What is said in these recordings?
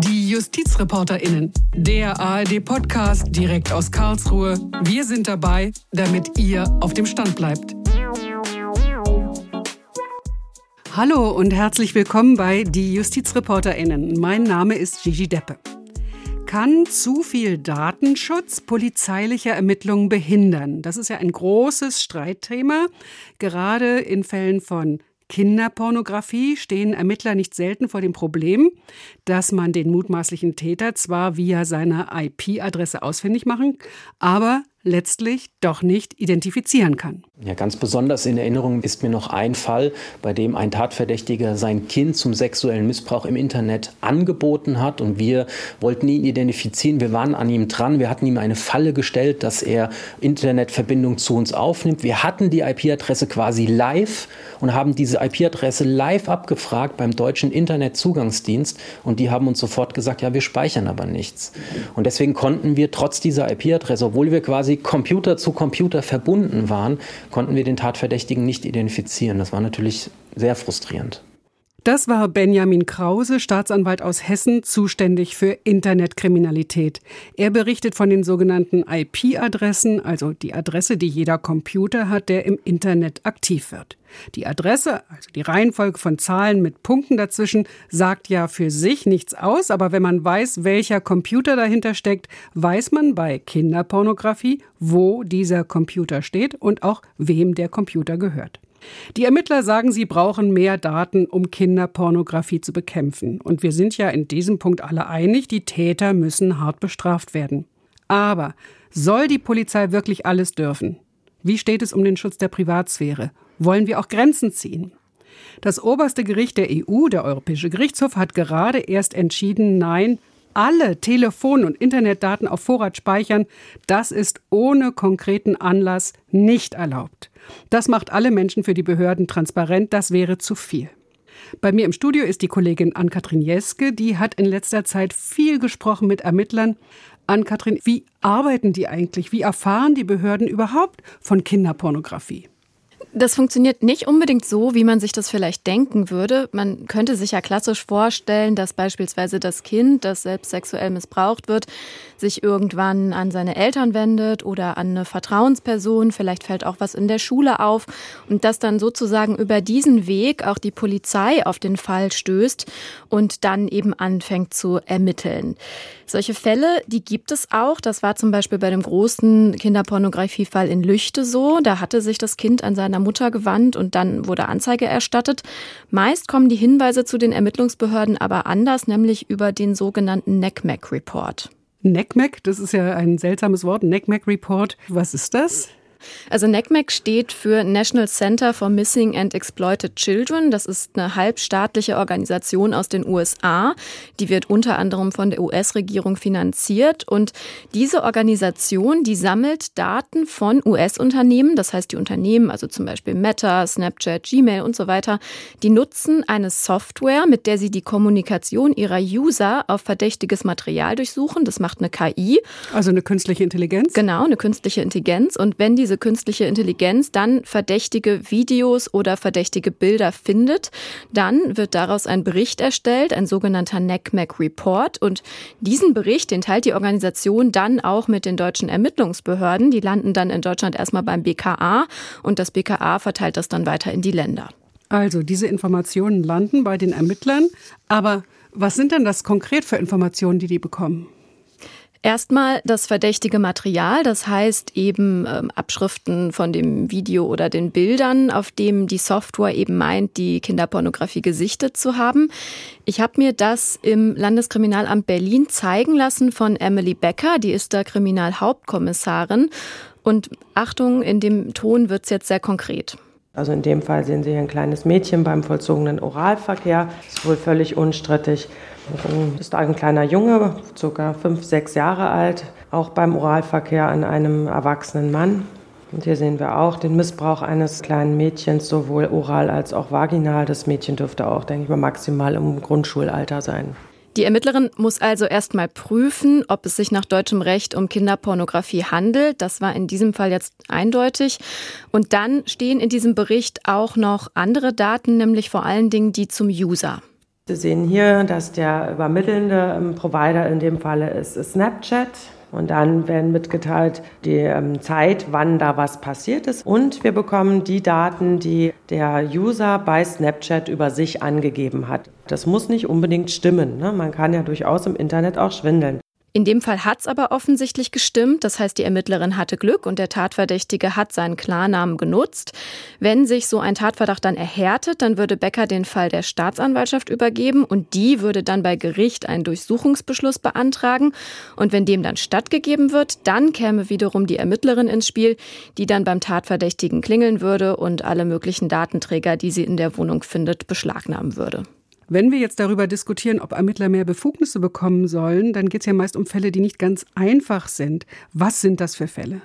Die JustizreporterInnen, der ARD-Podcast direkt aus Karlsruhe. Wir sind dabei, damit ihr auf dem Stand bleibt. Hallo und herzlich willkommen bei Die JustizreporterInnen. Mein Name ist Gigi Deppe. Kann zu viel Datenschutz polizeiliche Ermittlungen behindern? Das ist ja ein großes Streitthema, gerade in Fällen von Kinderpornografie stehen Ermittler nicht selten vor dem Problem, dass man den mutmaßlichen Täter zwar via seiner IP-Adresse ausfindig machen, aber letztlich doch nicht identifizieren kann. Ja, ganz besonders in Erinnerung ist mir noch ein Fall, bei dem ein Tatverdächtiger sein Kind zum sexuellen Missbrauch im Internet angeboten hat und wir wollten ihn identifizieren. Wir waren an ihm dran. Wir hatten ihm eine Falle gestellt, dass er Internetverbindung zu uns aufnimmt. Wir hatten die IP-Adresse quasi live und haben diese IP-Adresse live abgefragt beim deutschen Internetzugangsdienst und die haben uns sofort gesagt, ja, wir speichern aber nichts. Und deswegen konnten wir trotz dieser IP-Adresse, obwohl wir quasi Computer zu Computer verbunden waren, konnten wir den Tatverdächtigen nicht identifizieren. Das war natürlich sehr frustrierend. Das war Benjamin Krause, Staatsanwalt aus Hessen, zuständig für Internetkriminalität. Er berichtet von den sogenannten IP-Adressen, also die Adresse, die jeder Computer hat, der im Internet aktiv wird. Die Adresse, also die Reihenfolge von Zahlen mit Punkten dazwischen, sagt ja für sich nichts aus, aber wenn man weiß, welcher Computer dahinter steckt, weiß man bei Kinderpornografie, wo dieser Computer steht und auch wem der Computer gehört. Die Ermittler sagen, sie brauchen mehr Daten, um Kinderpornografie zu bekämpfen. Und wir sind ja in diesem Punkt alle einig, die Täter müssen hart bestraft werden. Aber soll die Polizei wirklich alles dürfen? Wie steht es um den Schutz der Privatsphäre? Wollen wir auch Grenzen ziehen? Das oberste Gericht der EU, der Europäische Gerichtshof, hat gerade erst entschieden, nein, alle Telefon- und Internetdaten auf Vorrat speichern, das ist ohne konkreten Anlass nicht erlaubt. Das macht alle Menschen für die Behörden transparent, das wäre zu viel. Bei mir im Studio ist die Kollegin Ann-Kathrin Jeske, die hat in letzter Zeit viel gesprochen mit Ermittlern. Ann-Kathrin, wie arbeiten die eigentlich? Wie erfahren die Behörden überhaupt von Kinderpornografie? Das funktioniert nicht unbedingt so, wie man sich das vielleicht denken würde. Man könnte sich ja klassisch vorstellen, dass beispielsweise das Kind, das selbst sexuell missbraucht wird, sich irgendwann an seine Eltern wendet oder an eine Vertrauensperson. Vielleicht fällt auch was in der Schule auf und dass dann sozusagen über diesen Weg auch die Polizei auf den Fall stößt und dann eben anfängt zu ermitteln. Solche Fälle, die gibt es auch. Das war zum Beispiel bei dem großen Kinderpornografiefall in Lüchte so. Da hatte sich das Kind an seiner Mutter gewandt und dann wurde Anzeige erstattet. Meist kommen die Hinweise zu den Ermittlungsbehörden aber anders, nämlich über den sogenannten NECMEC Report. NECMEC, das ist ja ein seltsames Wort, NECMEC Report. Was ist das? Also NECMEC steht für National Center for Missing and Exploited Children. Das ist eine halbstaatliche Organisation aus den USA. Die wird unter anderem von der US-Regierung finanziert. Und diese Organisation, die sammelt Daten von US-Unternehmen. Das heißt, die Unternehmen, also zum Beispiel Meta, Snapchat, Gmail und so weiter, die nutzen eine Software, mit der sie die Kommunikation ihrer User auf verdächtiges Material durchsuchen. Das macht eine KI. Also eine künstliche Intelligenz? Genau, eine künstliche Intelligenz. Und wenn diese diese künstliche Intelligenz dann verdächtige Videos oder verdächtige Bilder findet, dann wird daraus ein Bericht erstellt, ein sogenannter NECMEC Report. Und diesen Bericht, den teilt die Organisation dann auch mit den deutschen Ermittlungsbehörden. Die landen dann in Deutschland erstmal beim BKA und das BKA verteilt das dann weiter in die Länder. Also diese Informationen landen bei den Ermittlern. Aber was sind denn das konkret für Informationen, die die bekommen? Erstmal das verdächtige Material, das heißt eben ähm, Abschriften von dem Video oder den Bildern, auf dem die Software eben meint, die Kinderpornografie gesichtet zu haben. Ich habe mir das im Landeskriminalamt Berlin zeigen lassen von Emily Becker, die ist da Kriminalhauptkommissarin. Und Achtung, in dem Ton wird es jetzt sehr konkret. Also in dem Fall sehen Sie hier ein kleines Mädchen beim vollzogenen Oralverkehr. Das ist wohl völlig unstrittig. Dann ist ein kleiner Junge, ca. fünf, sechs Jahre alt, auch beim Oralverkehr an einem erwachsenen Mann. Und hier sehen wir auch den Missbrauch eines kleinen Mädchens, sowohl oral als auch vaginal. Das Mädchen dürfte auch, denke ich mal, maximal im Grundschulalter sein. Die Ermittlerin muss also erstmal prüfen, ob es sich nach deutschem Recht um Kinderpornografie handelt. Das war in diesem Fall jetzt eindeutig. Und dann stehen in diesem Bericht auch noch andere Daten, nämlich vor allen Dingen die zum User. Sie sehen hier, dass der übermittelnde ähm, Provider in dem Falle ist Snapchat. Und dann werden mitgeteilt die ähm, Zeit, wann da was passiert ist. Und wir bekommen die Daten, die der User bei Snapchat über sich angegeben hat. Das muss nicht unbedingt stimmen. Ne? Man kann ja durchaus im Internet auch schwindeln. In dem Fall hat es aber offensichtlich gestimmt. Das heißt, die Ermittlerin hatte Glück und der Tatverdächtige hat seinen Klarnamen genutzt. Wenn sich so ein Tatverdacht dann erhärtet, dann würde Becker den Fall der Staatsanwaltschaft übergeben und die würde dann bei Gericht einen Durchsuchungsbeschluss beantragen. Und wenn dem dann stattgegeben wird, dann käme wiederum die Ermittlerin ins Spiel, die dann beim Tatverdächtigen klingeln würde und alle möglichen Datenträger, die sie in der Wohnung findet, beschlagnahmen würde. Wenn wir jetzt darüber diskutieren, ob Ermittler mehr Befugnisse bekommen sollen, dann geht es ja meist um Fälle, die nicht ganz einfach sind. Was sind das für Fälle?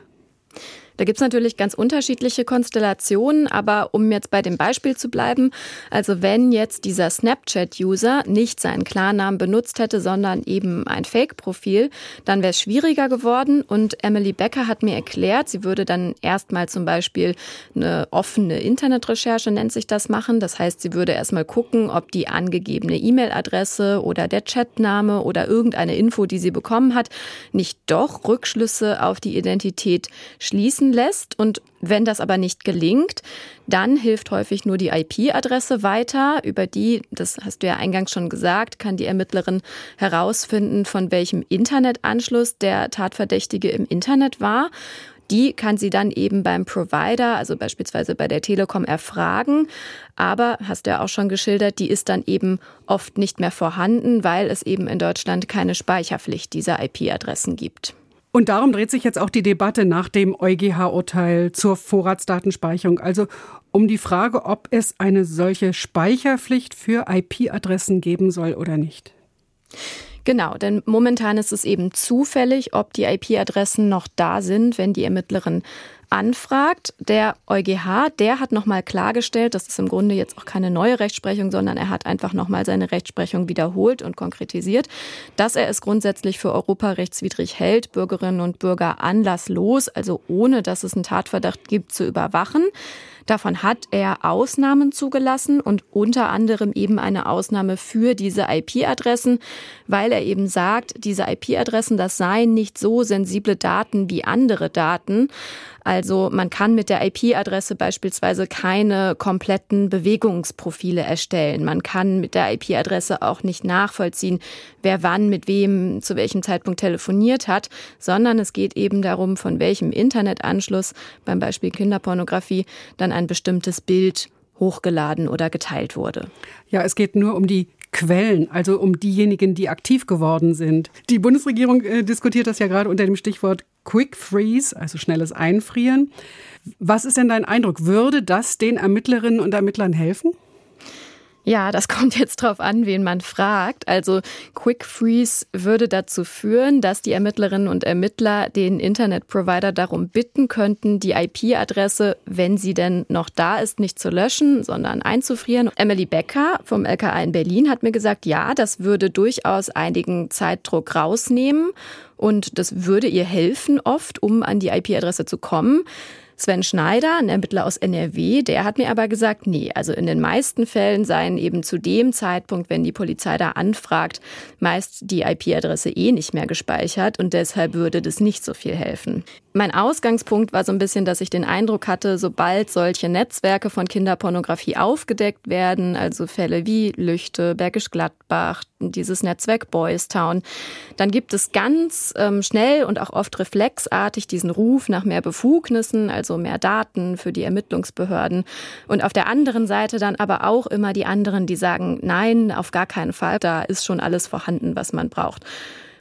Da gibt es natürlich ganz unterschiedliche Konstellationen, aber um jetzt bei dem Beispiel zu bleiben, also wenn jetzt dieser Snapchat-User nicht seinen Klarnamen benutzt hätte, sondern eben ein Fake-Profil, dann wäre es schwieriger geworden. Und Emily Becker hat mir erklärt, sie würde dann erstmal zum Beispiel eine offene Internetrecherche, nennt sich das, machen. Das heißt, sie würde erstmal gucken, ob die angegebene E-Mail-Adresse oder der Chatname oder irgendeine Info, die sie bekommen hat, nicht doch Rückschlüsse auf die Identität schließen schließen lässt. Und wenn das aber nicht gelingt, dann hilft häufig nur die IP-Adresse weiter. Über die, das hast du ja eingangs schon gesagt, kann die Ermittlerin herausfinden, von welchem Internetanschluss der Tatverdächtige im Internet war. Die kann sie dann eben beim Provider, also beispielsweise bei der Telekom, erfragen. Aber, hast du ja auch schon geschildert, die ist dann eben oft nicht mehr vorhanden, weil es eben in Deutschland keine Speicherpflicht dieser IP-Adressen gibt. Und darum dreht sich jetzt auch die Debatte nach dem EuGH-Urteil zur Vorratsdatenspeicherung. Also um die Frage, ob es eine solche Speicherpflicht für IP-Adressen geben soll oder nicht. Genau, denn momentan ist es eben zufällig, ob die IP-Adressen noch da sind, wenn die Ermittlerin anfragt. Der EuGH, der hat nochmal klargestellt, das ist im Grunde jetzt auch keine neue Rechtsprechung, sondern er hat einfach nochmal seine Rechtsprechung wiederholt und konkretisiert, dass er es grundsätzlich für europarechtswidrig hält, Bürgerinnen und Bürger anlasslos, also ohne dass es einen Tatverdacht gibt, zu überwachen. Davon hat er Ausnahmen zugelassen und unter anderem eben eine Ausnahme für diese IP-Adressen, weil er eben sagt, diese IP-Adressen, das seien nicht so sensible Daten wie andere Daten. Also man kann mit der IP-Adresse beispielsweise keine kompletten Bewegungsprofile erstellen. Man kann mit der IP-Adresse auch nicht nachvollziehen, wer wann mit wem zu welchem Zeitpunkt telefoniert hat, sondern es geht eben darum, von welchem Internetanschluss, beim Beispiel Kinderpornografie, dann ein bestimmtes Bild hochgeladen oder geteilt wurde. Ja, es geht nur um die Quellen, also um diejenigen, die aktiv geworden sind. Die Bundesregierung äh, diskutiert das ja gerade unter dem Stichwort Quick Freeze, also schnelles Einfrieren. Was ist denn dein Eindruck? Würde das den Ermittlerinnen und Ermittlern helfen? Ja, das kommt jetzt drauf an, wen man fragt. Also Quick Freeze würde dazu führen, dass die Ermittlerinnen und Ermittler den Internetprovider darum bitten könnten, die IP-Adresse, wenn sie denn noch da ist, nicht zu löschen, sondern einzufrieren. Emily Becker vom LKA in Berlin hat mir gesagt, ja, das würde durchaus einigen Zeitdruck rausnehmen und das würde ihr helfen oft, um an die IP-Adresse zu kommen. Sven Schneider, ein Ermittler aus NRW, der hat mir aber gesagt, nee, also in den meisten Fällen seien eben zu dem Zeitpunkt, wenn die Polizei da anfragt, meist die IP-Adresse eh nicht mehr gespeichert und deshalb würde das nicht so viel helfen. Mein Ausgangspunkt war so ein bisschen, dass ich den Eindruck hatte, sobald solche Netzwerke von Kinderpornografie aufgedeckt werden, also Fälle wie Lüchte, Bergisch Gladbach, dieses Netzwerk Boys Town, dann gibt es ganz ähm, schnell und auch oft reflexartig diesen Ruf nach mehr Befugnissen, also mehr Daten für die Ermittlungsbehörden. Und auf der anderen Seite dann aber auch immer die anderen, die sagen, nein, auf gar keinen Fall, da ist schon alles vorhanden, was man braucht.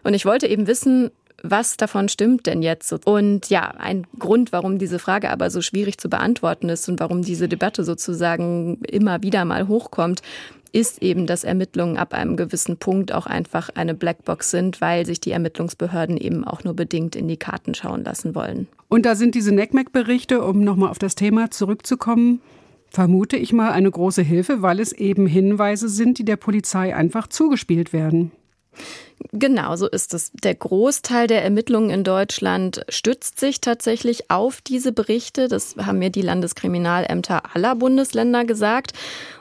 Und ich wollte eben wissen, was davon stimmt denn jetzt? Und ja, ein Grund, warum diese Frage aber so schwierig zu beantworten ist und warum diese Debatte sozusagen immer wieder mal hochkommt, ist eben, dass Ermittlungen ab einem gewissen Punkt auch einfach eine Blackbox sind, weil sich die Ermittlungsbehörden eben auch nur bedingt in die Karten schauen lassen wollen. Und da sind diese NECMEC-Berichte, um nochmal auf das Thema zurückzukommen, vermute ich mal eine große Hilfe, weil es eben Hinweise sind, die der Polizei einfach zugespielt werden. Genau, so ist es. Der Großteil der Ermittlungen in Deutschland stützt sich tatsächlich auf diese Berichte. Das haben mir die Landeskriminalämter aller Bundesländer gesagt.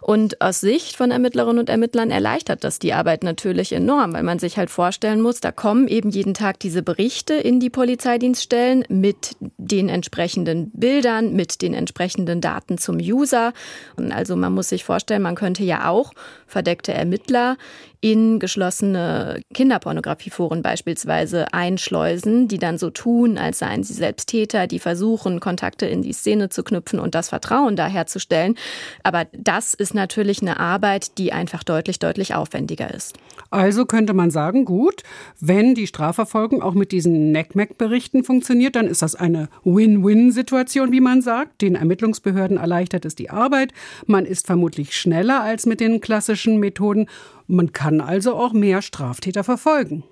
Und aus Sicht von Ermittlerinnen und Ermittlern erleichtert das die Arbeit natürlich enorm, weil man sich halt vorstellen muss, da kommen eben jeden Tag diese Berichte in die Polizeidienststellen mit den entsprechenden Bildern, mit den entsprechenden Daten zum User. Und also man muss sich vorstellen, man könnte ja auch verdeckte Ermittler in geschlossene Kinderpornografieforen beispielsweise einschleusen, die dann so tun, als seien sie selbst Täter, die versuchen, Kontakte in die Szene zu knüpfen und das Vertrauen da herzustellen. Aber das ist natürlich eine Arbeit, die einfach deutlich, deutlich aufwendiger ist. Also könnte man sagen, gut, wenn die Strafverfolgung auch mit diesen NECMEC-Berichten funktioniert, dann ist das eine Win-Win-Situation, wie man sagt. Den Ermittlungsbehörden erleichtert es die Arbeit. Man ist vermutlich schneller als mit den klassischen Methoden. Man kann also auch mehr Straftäter verfolgen.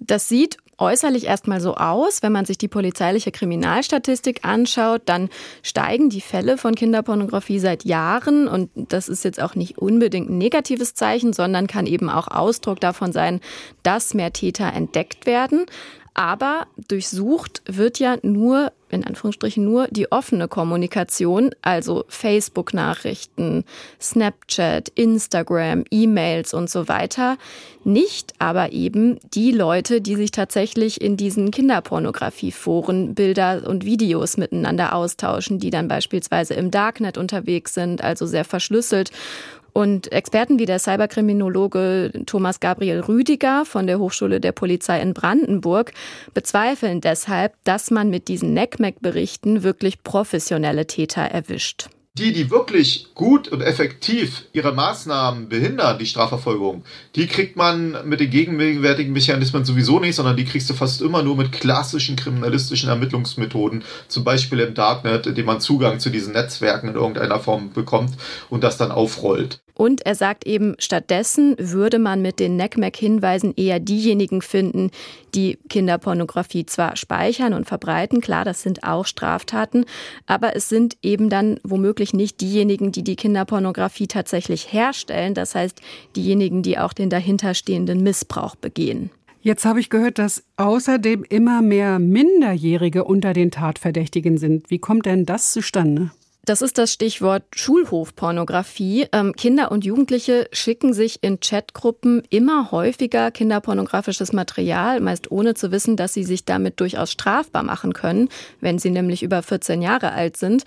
Das sieht äußerlich erstmal so aus. Wenn man sich die polizeiliche Kriminalstatistik anschaut, dann steigen die Fälle von Kinderpornografie seit Jahren. Und das ist jetzt auch nicht unbedingt ein negatives Zeichen, sondern kann eben auch Ausdruck davon sein, dass mehr Täter entdeckt werden. Aber durchsucht wird ja nur, in Anführungsstrichen, nur die offene Kommunikation, also Facebook-Nachrichten, Snapchat, Instagram, E-Mails und so weiter. Nicht aber eben die Leute, die sich tatsächlich in diesen Kinderpornografie-Foren Bilder und Videos miteinander austauschen, die dann beispielsweise im Darknet unterwegs sind, also sehr verschlüsselt und Experten wie der Cyberkriminologe Thomas Gabriel Rüdiger von der Hochschule der Polizei in Brandenburg bezweifeln deshalb, dass man mit diesen NECMEC-Berichten wirklich professionelle Täter erwischt die, die wirklich gut und effektiv ihre Maßnahmen behindern, die Strafverfolgung, die kriegt man mit den gegenwärtigen Mechanismen sowieso nicht, sondern die kriegst du fast immer nur mit klassischen kriminalistischen Ermittlungsmethoden, zum Beispiel im Darknet, indem man Zugang zu diesen Netzwerken in irgendeiner Form bekommt und das dann aufrollt. Und er sagt eben, stattdessen würde man mit den NECMEC-Hinweisen eher diejenigen finden, die Kinderpornografie zwar speichern und verbreiten, klar, das sind auch Straftaten, aber es sind eben dann womöglich nicht diejenigen, die die Kinderpornografie tatsächlich herstellen, das heißt diejenigen, die auch den dahinterstehenden Missbrauch begehen. Jetzt habe ich gehört, dass außerdem immer mehr Minderjährige unter den Tatverdächtigen sind. Wie kommt denn das zustande? Das ist das Stichwort Schulhofpornografie. Ähm, Kinder und Jugendliche schicken sich in Chatgruppen immer häufiger kinderpornografisches Material, meist ohne zu wissen, dass sie sich damit durchaus strafbar machen können, wenn sie nämlich über 14 Jahre alt sind.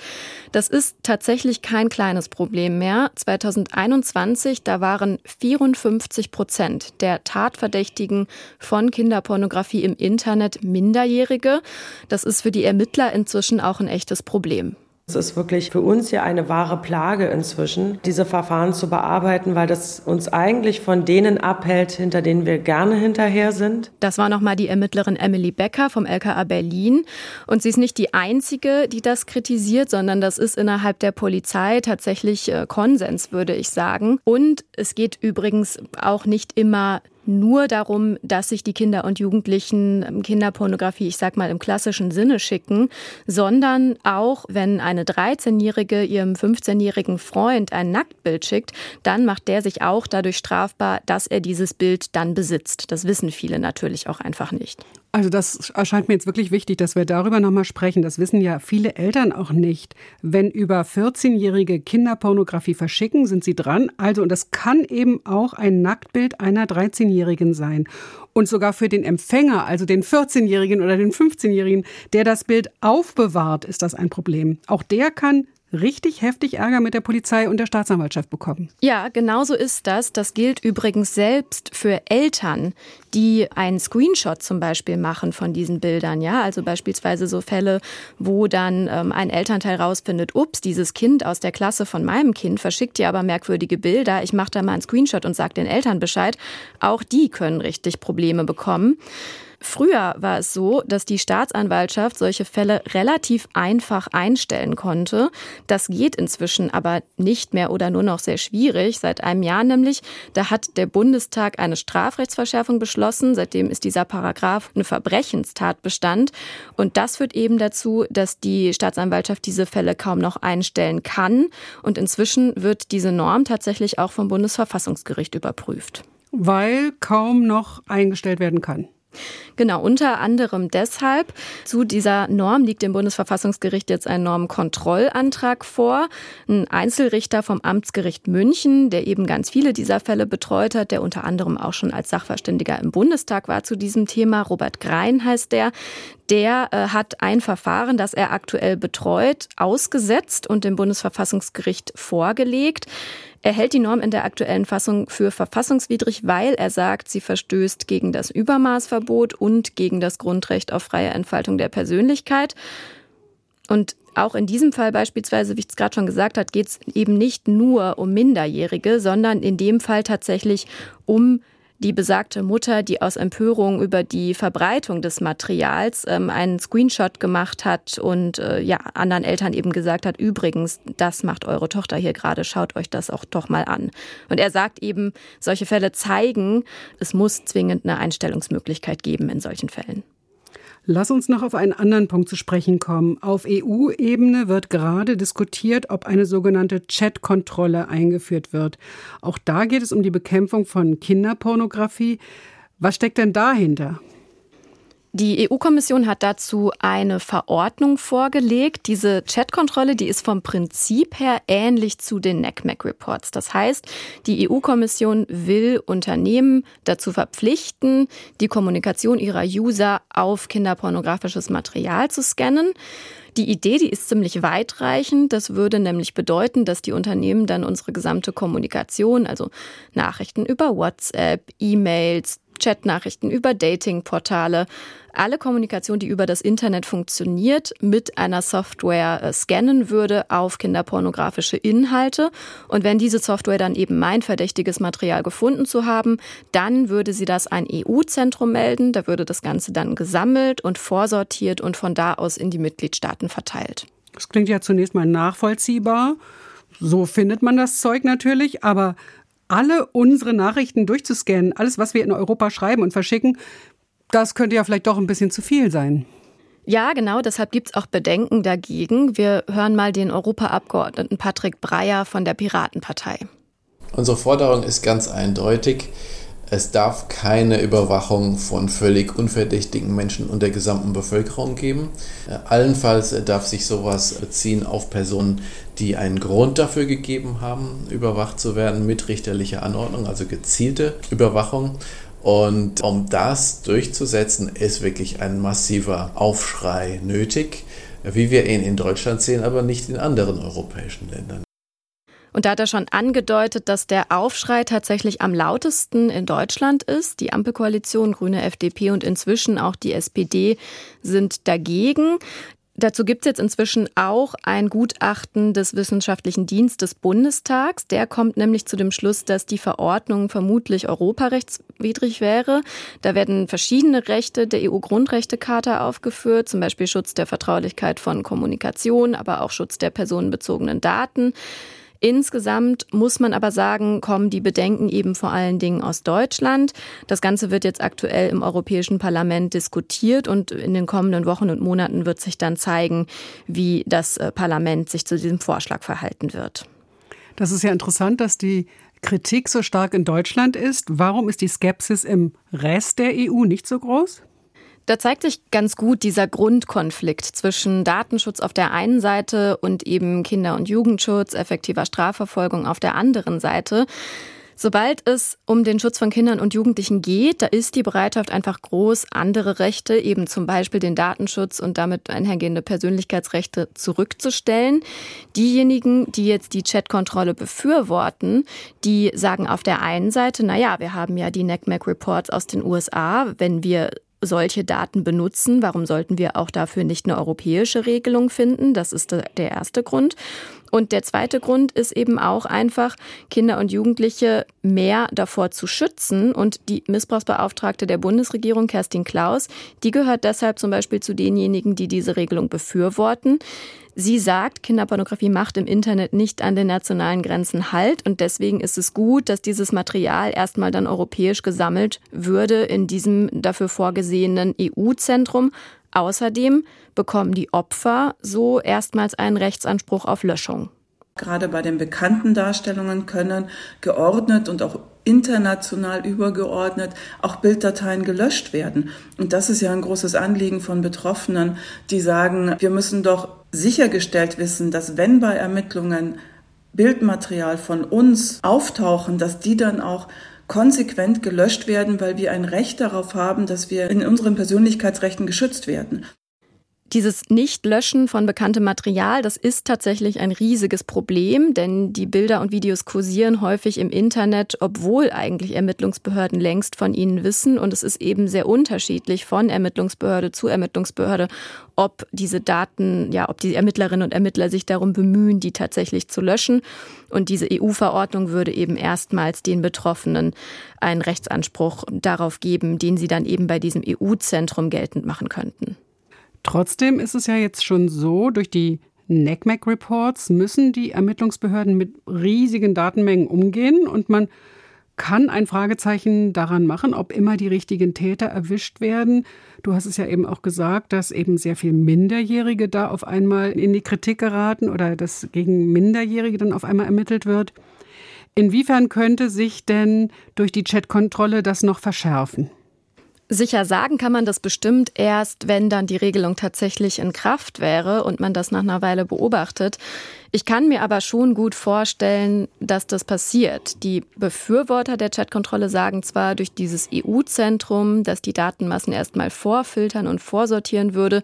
Das ist tatsächlich kein kleines Problem mehr. 2021, da waren 54 Prozent der Tatverdächtigen von Kinderpornografie im Internet Minderjährige. Das ist für die Ermittler inzwischen auch ein echtes Problem. Es ist wirklich für uns ja eine wahre Plage inzwischen, diese Verfahren zu bearbeiten, weil das uns eigentlich von denen abhält, hinter denen wir gerne hinterher sind. Das war nochmal die Ermittlerin Emily Becker vom LKA Berlin. Und sie ist nicht die einzige, die das kritisiert, sondern das ist innerhalb der Polizei tatsächlich äh, Konsens, würde ich sagen. Und es geht übrigens auch nicht immer nur darum, dass sich die Kinder und Jugendlichen ähm, Kinderpornografie, ich sag mal im klassischen Sinne schicken, sondern auch, wenn eine 13-Jährige ihrem 15-jährigen Freund ein Nacktbild schickt, dann macht der sich auch dadurch strafbar, dass er dieses Bild dann besitzt. Das wissen viele natürlich auch einfach nicht. Also das erscheint mir jetzt wirklich wichtig, dass wir darüber nochmal sprechen. Das wissen ja viele Eltern auch nicht. Wenn über 14-jährige Kinderpornografie verschicken, sind sie dran. Also, und das kann eben auch ein Nacktbild einer 13-Jährigen sein. Und sogar für den Empfänger, also den 14-Jährigen oder den 15-Jährigen, der das Bild aufbewahrt, ist das ein Problem. Auch der kann richtig heftig Ärger mit der Polizei und der Staatsanwaltschaft bekommen. Ja, genau so ist das. Das gilt übrigens selbst für Eltern, die einen Screenshot zum Beispiel machen von diesen Bildern. Ja, also beispielsweise so Fälle, wo dann ähm, ein Elternteil rausfindet, ups, dieses Kind aus der Klasse von meinem Kind verschickt ja aber merkwürdige Bilder. Ich mache da mal einen Screenshot und sage den Eltern Bescheid. Auch die können richtig Probleme bekommen. Früher war es so, dass die Staatsanwaltschaft solche Fälle relativ einfach einstellen konnte. Das geht inzwischen aber nicht mehr oder nur noch sehr schwierig. Seit einem Jahr nämlich, da hat der Bundestag eine Strafrechtsverschärfung beschlossen. Seitdem ist dieser Paragraph ein Verbrechenstatbestand. Und das führt eben dazu, dass die Staatsanwaltschaft diese Fälle kaum noch einstellen kann. Und inzwischen wird diese Norm tatsächlich auch vom Bundesverfassungsgericht überprüft. Weil kaum noch eingestellt werden kann. Genau, unter anderem deshalb. Zu dieser Norm liegt dem Bundesverfassungsgericht jetzt ein Normkontrollantrag vor. Ein Einzelrichter vom Amtsgericht München, der eben ganz viele dieser Fälle betreut hat, der unter anderem auch schon als Sachverständiger im Bundestag war zu diesem Thema. Robert Grein heißt der. Der äh, hat ein Verfahren, das er aktuell betreut, ausgesetzt und dem Bundesverfassungsgericht vorgelegt. Er hält die Norm in der aktuellen Fassung für verfassungswidrig, weil er sagt, sie verstößt gegen das Übermaßverbot und gegen das Grundrecht auf freie Entfaltung der Persönlichkeit. Und auch in diesem Fall beispielsweise, wie ich es gerade schon gesagt habe, geht es eben nicht nur um Minderjährige, sondern in dem Fall tatsächlich um die besagte Mutter, die aus Empörung über die Verbreitung des Materials ähm, einen Screenshot gemacht hat und äh, ja anderen Eltern eben gesagt hat, übrigens, das macht eure Tochter hier gerade, schaut euch das auch doch mal an. Und er sagt eben, solche Fälle zeigen, es muss zwingend eine Einstellungsmöglichkeit geben in solchen Fällen. Lass uns noch auf einen anderen Punkt zu sprechen kommen. Auf EU-Ebene wird gerade diskutiert, ob eine sogenannte Chat-Kontrolle eingeführt wird. Auch da geht es um die Bekämpfung von Kinderpornografie. Was steckt denn dahinter? Die EU-Kommission hat dazu eine Verordnung vorgelegt. Diese Chatkontrolle, die ist vom Prinzip her ähnlich zu den NECMEC-Reports. Das heißt, die EU-Kommission will Unternehmen dazu verpflichten, die Kommunikation ihrer User auf kinderpornografisches Material zu scannen. Die Idee, die ist ziemlich weitreichend. Das würde nämlich bedeuten, dass die Unternehmen dann unsere gesamte Kommunikation, also Nachrichten über WhatsApp, E-Mails, Chatnachrichten über Datingportale, alle Kommunikation, die über das Internet funktioniert, mit einer Software äh, scannen würde auf kinderpornografische Inhalte. Und wenn diese Software dann eben mein verdächtiges Material gefunden zu haben, dann würde sie das ein EU-Zentrum melden. Da würde das Ganze dann gesammelt und vorsortiert und von da aus in die Mitgliedstaaten verteilt. Das klingt ja zunächst mal nachvollziehbar. So findet man das Zeug natürlich, aber alle unsere Nachrichten durchzuscannen, alles, was wir in Europa schreiben und verschicken, das könnte ja vielleicht doch ein bisschen zu viel sein. Ja, genau, deshalb gibt es auch Bedenken dagegen. Wir hören mal den Europaabgeordneten Patrick Breyer von der Piratenpartei. Unsere Forderung ist ganz eindeutig. Es darf keine Überwachung von völlig unverdächtigen Menschen und der gesamten Bevölkerung geben. Allenfalls darf sich sowas ziehen auf Personen, die einen Grund dafür gegeben haben, überwacht zu werden mit richterlicher Anordnung, also gezielte Überwachung. Und um das durchzusetzen, ist wirklich ein massiver Aufschrei nötig, wie wir ihn in Deutschland sehen, aber nicht in anderen europäischen Ländern. Und da hat er schon angedeutet, dass der Aufschrei tatsächlich am lautesten in Deutschland ist. Die Ampelkoalition, Grüne, FDP und inzwischen auch die SPD sind dagegen. Dazu gibt es jetzt inzwischen auch ein Gutachten des Wissenschaftlichen Dienstes des Bundestags. Der kommt nämlich zu dem Schluss, dass die Verordnung vermutlich europarechtswidrig wäre. Da werden verschiedene Rechte der EU-Grundrechtecharta aufgeführt, zum Beispiel Schutz der Vertraulichkeit von Kommunikation, aber auch Schutz der personenbezogenen Daten. Insgesamt muss man aber sagen, kommen die Bedenken eben vor allen Dingen aus Deutschland. Das Ganze wird jetzt aktuell im Europäischen Parlament diskutiert und in den kommenden Wochen und Monaten wird sich dann zeigen, wie das äh, Parlament sich zu diesem Vorschlag verhalten wird. Das ist ja interessant, dass die Kritik so stark in Deutschland ist. Warum ist die Skepsis im Rest der EU nicht so groß? Da zeigt sich ganz gut dieser Grundkonflikt zwischen Datenschutz auf der einen Seite und eben Kinder- und Jugendschutz, effektiver Strafverfolgung auf der anderen Seite. Sobald es um den Schutz von Kindern und Jugendlichen geht, da ist die Bereitschaft einfach groß, andere Rechte, eben zum Beispiel den Datenschutz und damit einhergehende Persönlichkeitsrechte zurückzustellen. Diejenigen, die jetzt die Chatkontrolle befürworten, die sagen auf der einen Seite, na ja, wir haben ja die NECMEC Reports aus den USA, wenn wir solche Daten benutzen. Warum sollten wir auch dafür nicht eine europäische Regelung finden? Das ist der erste Grund. Und der zweite Grund ist eben auch einfach, Kinder und Jugendliche mehr davor zu schützen. Und die Missbrauchsbeauftragte der Bundesregierung, Kerstin Klaus, die gehört deshalb zum Beispiel zu denjenigen, die diese Regelung befürworten. Sie sagt, Kinderpornografie macht im Internet nicht an den nationalen Grenzen Halt und deswegen ist es gut, dass dieses Material erstmal dann europäisch gesammelt würde in diesem dafür vorgesehenen EU-Zentrum. Außerdem bekommen die Opfer so erstmals einen Rechtsanspruch auf Löschung. Gerade bei den bekannten Darstellungen können geordnet und auch international übergeordnet auch Bilddateien gelöscht werden. Und das ist ja ein großes Anliegen von Betroffenen, die sagen, wir müssen doch sichergestellt wissen, dass wenn bei Ermittlungen Bildmaterial von uns auftauchen, dass die dann auch konsequent gelöscht werden, weil wir ein Recht darauf haben, dass wir in unseren Persönlichkeitsrechten geschützt werden. Dieses Nichtlöschen von bekanntem Material, das ist tatsächlich ein riesiges Problem, denn die Bilder und Videos kursieren häufig im Internet, obwohl eigentlich Ermittlungsbehörden längst von ihnen wissen. Und es ist eben sehr unterschiedlich von Ermittlungsbehörde zu Ermittlungsbehörde, ob diese Daten, ja, ob die Ermittlerinnen und Ermittler sich darum bemühen, die tatsächlich zu löschen. Und diese EU-Verordnung würde eben erstmals den Betroffenen einen Rechtsanspruch darauf geben, den sie dann eben bei diesem EU-Zentrum geltend machen könnten. Trotzdem ist es ja jetzt schon so, durch die NECMEC-Reports müssen die Ermittlungsbehörden mit riesigen Datenmengen umgehen und man kann ein Fragezeichen daran machen, ob immer die richtigen Täter erwischt werden. Du hast es ja eben auch gesagt, dass eben sehr viel Minderjährige da auf einmal in die Kritik geraten oder dass gegen Minderjährige dann auf einmal ermittelt wird. Inwiefern könnte sich denn durch die Chatkontrolle das noch verschärfen? Sicher sagen kann man das bestimmt erst, wenn dann die Regelung tatsächlich in Kraft wäre und man das nach einer Weile beobachtet. Ich kann mir aber schon gut vorstellen, dass das passiert. Die Befürworter der Chatkontrolle sagen zwar durch dieses EU-Zentrum, dass die Datenmassen erstmal vorfiltern und vorsortieren würde.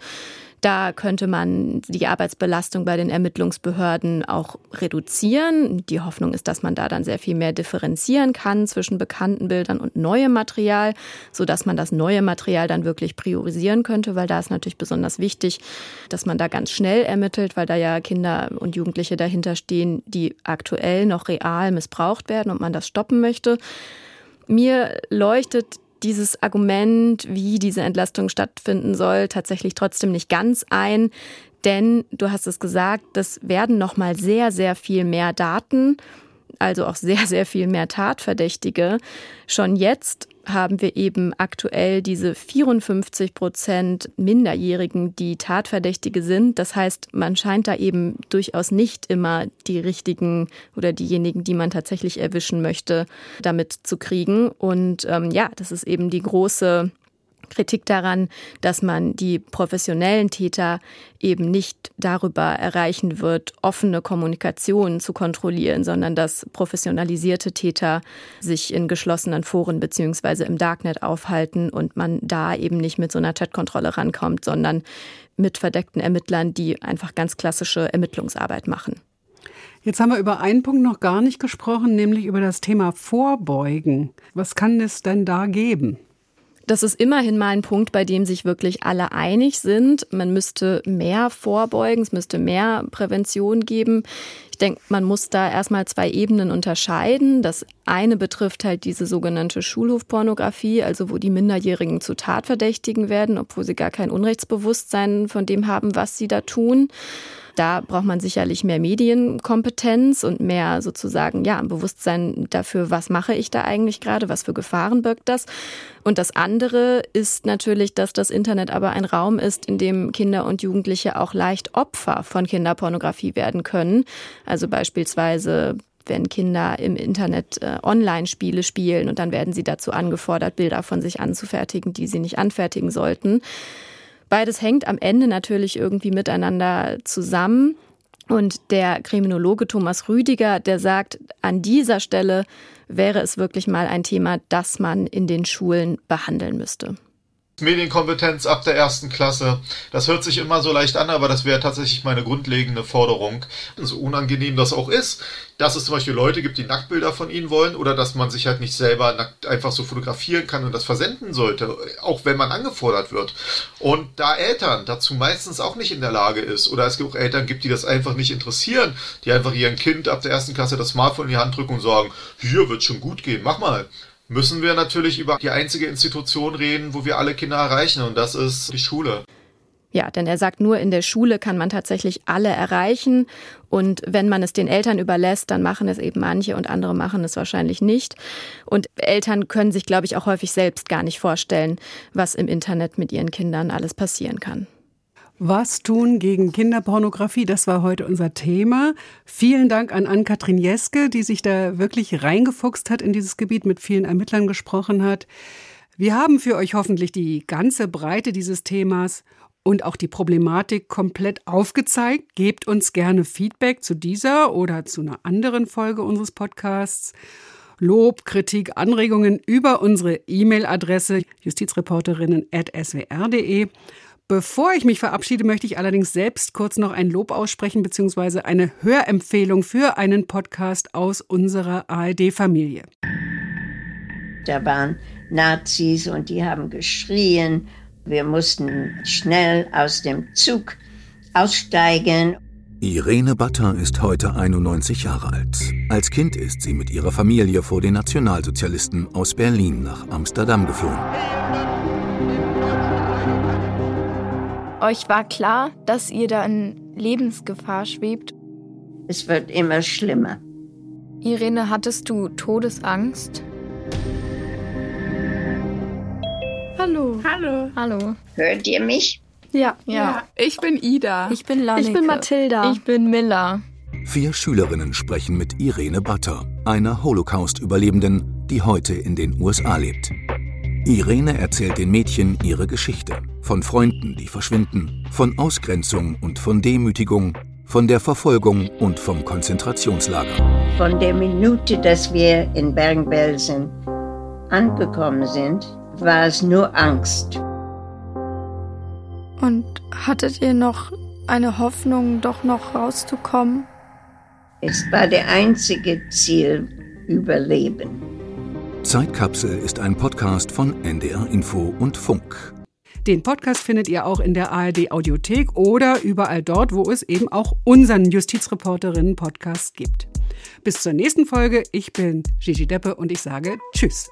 Da könnte man die Arbeitsbelastung bei den Ermittlungsbehörden auch reduzieren. Die Hoffnung ist, dass man da dann sehr viel mehr differenzieren kann zwischen bekannten Bildern und neuem Material, sodass man das neue Material dann wirklich priorisieren könnte, weil da ist natürlich besonders wichtig, dass man da ganz schnell ermittelt, weil da ja Kinder und Jugendliche dahinter stehen, die aktuell noch real missbraucht werden und man das stoppen möchte. Mir leuchtet dieses Argument, wie diese Entlastung stattfinden soll, tatsächlich trotzdem nicht ganz ein. Denn du hast es gesagt, das werden noch mal sehr, sehr viel mehr Daten, also auch sehr, sehr viel mehr Tatverdächtige. Schon jetzt haben wir eben aktuell diese 54 Prozent Minderjährigen, die Tatverdächtige sind. Das heißt, man scheint da eben durchaus nicht immer die richtigen oder diejenigen, die man tatsächlich erwischen möchte, damit zu kriegen. Und ähm, ja, das ist eben die große Kritik daran, dass man die professionellen Täter eben nicht darüber erreichen wird, offene Kommunikation zu kontrollieren, sondern dass professionalisierte Täter sich in geschlossenen Foren beziehungsweise im Darknet aufhalten und man da eben nicht mit so einer Chatkontrolle rankommt, sondern mit verdeckten Ermittlern, die einfach ganz klassische Ermittlungsarbeit machen. Jetzt haben wir über einen Punkt noch gar nicht gesprochen, nämlich über das Thema Vorbeugen. Was kann es denn da geben? Das ist immerhin mal ein Punkt, bei dem sich wirklich alle einig sind. Man müsste mehr vorbeugen, es müsste mehr Prävention geben. Ich denke, man muss da erstmal zwei Ebenen unterscheiden. Das eine betrifft halt diese sogenannte Schulhofpornografie, also wo die Minderjährigen zu Tatverdächtigen werden, obwohl sie gar kein Unrechtsbewusstsein von dem haben, was sie da tun. Da braucht man sicherlich mehr Medienkompetenz und mehr sozusagen, ja, ein Bewusstsein dafür, was mache ich da eigentlich gerade, was für Gefahren birgt das. Und das andere ist natürlich, dass das Internet aber ein Raum ist, in dem Kinder und Jugendliche auch leicht Opfer von Kinderpornografie werden können. Also beispielsweise wenn Kinder im Internet äh, Online-Spiele spielen und dann werden sie dazu angefordert, Bilder von sich anzufertigen, die sie nicht anfertigen sollten. Beides hängt am Ende natürlich irgendwie miteinander zusammen. Und der Kriminologe Thomas Rüdiger, der sagt, an dieser Stelle wäre es wirklich mal ein Thema, das man in den Schulen behandeln müsste. Medienkompetenz ab der ersten Klasse. Das hört sich immer so leicht an, aber das wäre tatsächlich meine grundlegende Forderung. So unangenehm das auch ist, dass es zum Beispiel Leute gibt, die Nacktbilder von ihnen wollen oder dass man sich halt nicht selber nackt einfach so fotografieren kann und das versenden sollte, auch wenn man angefordert wird. Und da Eltern dazu meistens auch nicht in der Lage ist oder es auch Eltern gibt, die das einfach nicht interessieren, die einfach ihrem Kind ab der ersten Klasse das Smartphone in die Hand drücken und sagen, hier wird schon gut gehen, mach mal müssen wir natürlich über die einzige Institution reden, wo wir alle Kinder erreichen, und das ist die Schule. Ja, denn er sagt, nur in der Schule kann man tatsächlich alle erreichen. Und wenn man es den Eltern überlässt, dann machen es eben manche und andere machen es wahrscheinlich nicht. Und Eltern können sich, glaube ich, auch häufig selbst gar nicht vorstellen, was im Internet mit ihren Kindern alles passieren kann. Was tun gegen Kinderpornografie? Das war heute unser Thema. Vielen Dank an Ann-Kathrin Jeske, die sich da wirklich reingefuchst hat in dieses Gebiet, mit vielen Ermittlern gesprochen hat. Wir haben für euch hoffentlich die ganze Breite dieses Themas und auch die Problematik komplett aufgezeigt. Gebt uns gerne Feedback zu dieser oder zu einer anderen Folge unseres Podcasts. Lob, Kritik, Anregungen über unsere E-Mail-Adresse justizreporterinnen.swr.de. Bevor ich mich verabschiede, möchte ich allerdings selbst kurz noch ein Lob aussprechen bzw. eine Hörempfehlung für einen Podcast aus unserer ARD-Familie. Da waren Nazis und die haben geschrien. Wir mussten schnell aus dem Zug aussteigen. Irene Batter ist heute 91 Jahre alt. Als Kind ist sie mit ihrer Familie vor den Nationalsozialisten aus Berlin nach Amsterdam geflohen. Euch war klar, dass ihr da in Lebensgefahr schwebt? Es wird immer schlimmer. Irene, hattest du Todesangst? Hallo. Hallo. Hallo. Hört ihr mich? Ja. Ja. ja. Ich bin Ida. Ich bin Lanneke. Ich bin Mathilda. Ich bin Miller. Vier Schülerinnen sprechen mit Irene Butter, einer Holocaust-Überlebenden, die heute in den USA lebt. Irene erzählt den Mädchen ihre Geschichte. Von Freunden, die verschwinden, von Ausgrenzung und von Demütigung, von der Verfolgung und vom Konzentrationslager. Von der Minute, dass wir in Bergen-Belsen angekommen sind, war es nur Angst. Und hattet ihr noch eine Hoffnung, doch noch rauszukommen? Es war der einzige Ziel, Überleben. Zeitkapsel ist ein Podcast von NDR Info und Funk. Den Podcast findet ihr auch in der ARD Audiothek oder überall dort, wo es eben auch unseren Justizreporterinnen Podcast gibt. Bis zur nächsten Folge. Ich bin Gigi Deppe und ich sage Tschüss.